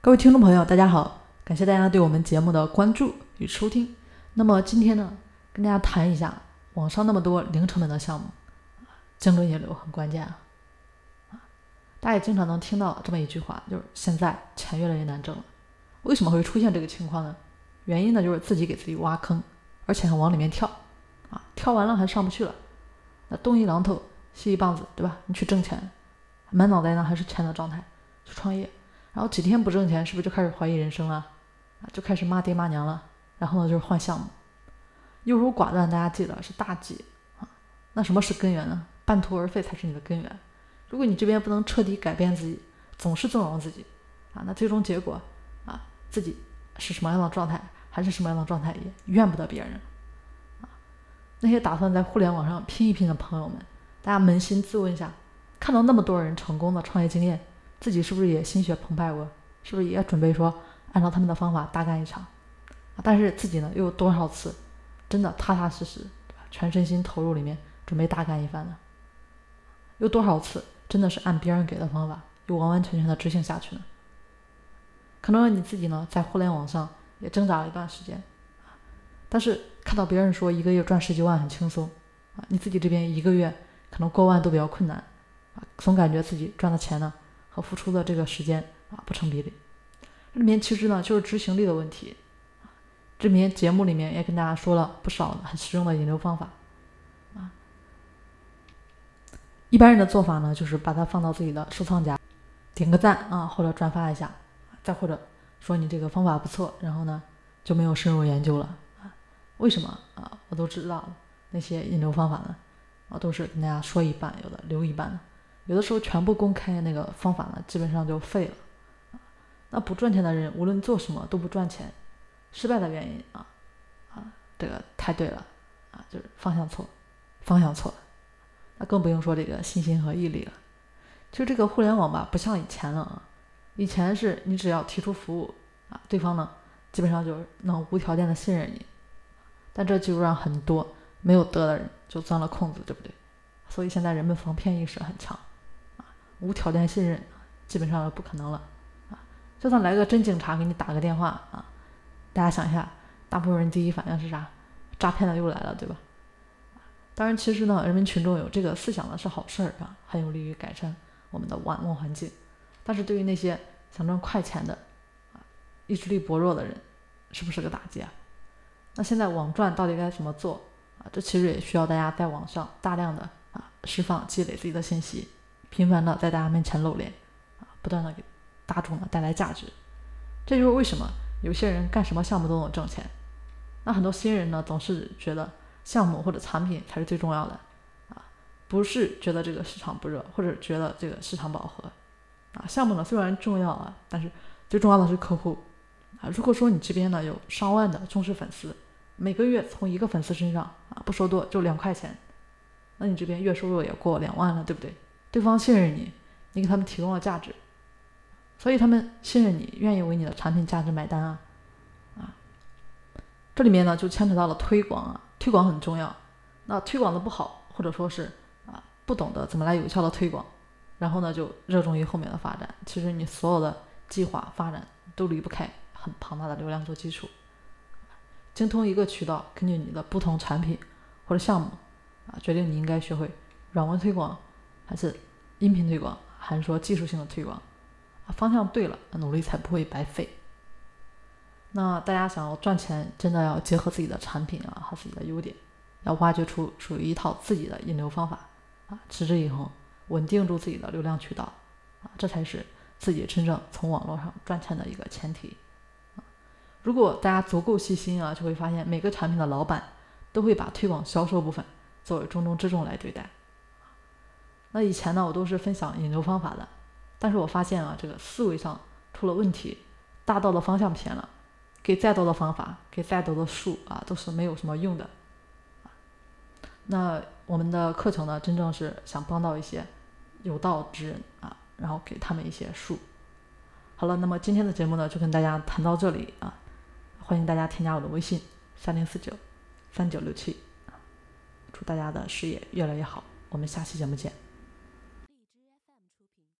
各位听众朋友，大家好，感谢大家对我们节目的关注与收听。那么今天呢，跟大家谈一下网上那么多零成本的项目，精准引流很关键啊。大家也经常能听到这么一句话，就是现在钱越来越难挣了。为什么会出现这个情况呢？原因呢就是自己给自己挖坑，而且还往里面跳啊，跳完了还上不去了。那东一榔头西一棒子，对吧？你去挣钱，满脑袋呢还是钱的状态去创业。然后几天不挣钱，是不是就开始怀疑人生了？啊，就开始骂爹骂娘了。然后呢，就是换项目，优柔寡断，大家记得是大忌啊。那什么是根源呢？半途而废才是你的根源。如果你这边不能彻底改变自己，总是纵容自己啊，那最终结果啊，自己是什么样的状态，还是什么样的状态，也怨不得别人啊。那些打算在互联网上拼一拼的朋友们，大家扪心自问一下，看到那么多人成功的创业经验。自己是不是也心血澎湃过？是不是也准备说按照他们的方法大干一场？但是自己呢，又有多少次真的踏踏实实，全身心投入里面准备大干一番呢？有多少次真的是按别人给的方法，又完完全全的执行下去呢？可能你自己呢，在互联网上也挣扎了一段时间，但是看到别人说一个月赚十几万很轻松，啊，你自己这边一个月可能过万都比较困难，啊，总感觉自己赚的钱呢。和付出的这个时间啊不成比例，这里面其实呢就是执行力的问题。这里面节目里面也跟大家说了不少很实用的引流方法啊。一般人的做法呢就是把它放到自己的收藏夹，点个赞啊或者转发一下，再或者说你这个方法不错，然后呢就没有深入研究了啊。为什么啊？我都知道那些引流方法呢啊都是跟大家说一半，有的留一半。有的时候全部公开那个方法呢，基本上就废了。那不赚钱的人，无论做什么都不赚钱。失败的原因啊啊，这个太对了啊，就是方向错，方向错了。那更不用说这个信心和毅力了。就这个互联网吧，不像以前了啊。以前是你只要提出服务啊，对方呢基本上就能无条件的信任你。但这就让很多没有德的人就钻了空子，对不对？所以现在人们防骗意识很强。无条件信任，基本上不可能了啊！就算来个真警察给你打个电话啊，大家想一下，大部分人第一反应是啥？诈骗的又来了，对吧？当然，其实呢，人民群众有这个思想呢是好事儿啊，很有利于改善我们的网络环境。但是对于那些想赚快钱的啊，意志力薄弱的人，是不是个打击啊？那现在网赚到底该怎么做啊？这其实也需要大家在网上大量的啊释放积累自己的信息。频繁的在大家面前露脸，啊，不断的给大众呢带来价值，这就是为什么有些人干什么项目都能挣钱。那很多新人呢总是觉得项目或者产品才是最重要的，啊，不是觉得这个市场不热，或者觉得这个市场饱和，啊，项目呢虽然重要啊，但是最重要的是客户，啊，如果说你这边呢有上万的忠实粉丝，每个月从一个粉丝身上啊不说多就两块钱，那你这边月收入也过两万了，对不对？对方信任你，你给他们提供了价值，所以他们信任你，愿意为你的产品价值买单啊啊！这里面呢就牵扯到了推广啊，推广很重要。那推广的不好，或者说是啊不懂得怎么来有效的推广，然后呢就热衷于后面的发展。其实你所有的计划发展都离不开很庞大的流量做基础。精通一个渠道，根据你的不同产品或者项目啊，决定你应该学会软文推广。还是音频推广，还是说技术性的推广？方向对了，努力才不会白费。那大家想要赚钱，真的要结合自己的产品啊和自己的优点，要挖掘出属于一套自己的引流方法啊，持之以恒，稳定住自己的流量渠道啊，这才是自己真正从网络上赚钱的一个前提啊。如果大家足够细心啊，就会发现每个产品的老板都会把推广销售部分作为重中之重来对待。那以前呢，我都是分享引流方法的，但是我发现啊，这个思维上出了问题，大道的方向偏了，给再多的方法，给再多的数啊，都是没有什么用的。那我们的课程呢，真正是想帮到一些有道之人啊，然后给他们一些数。好了，那么今天的节目呢，就跟大家谈到这里啊，欢迎大家添加我的微信三零四九三九六七，祝大家的事业越来越好，我们下期节目见。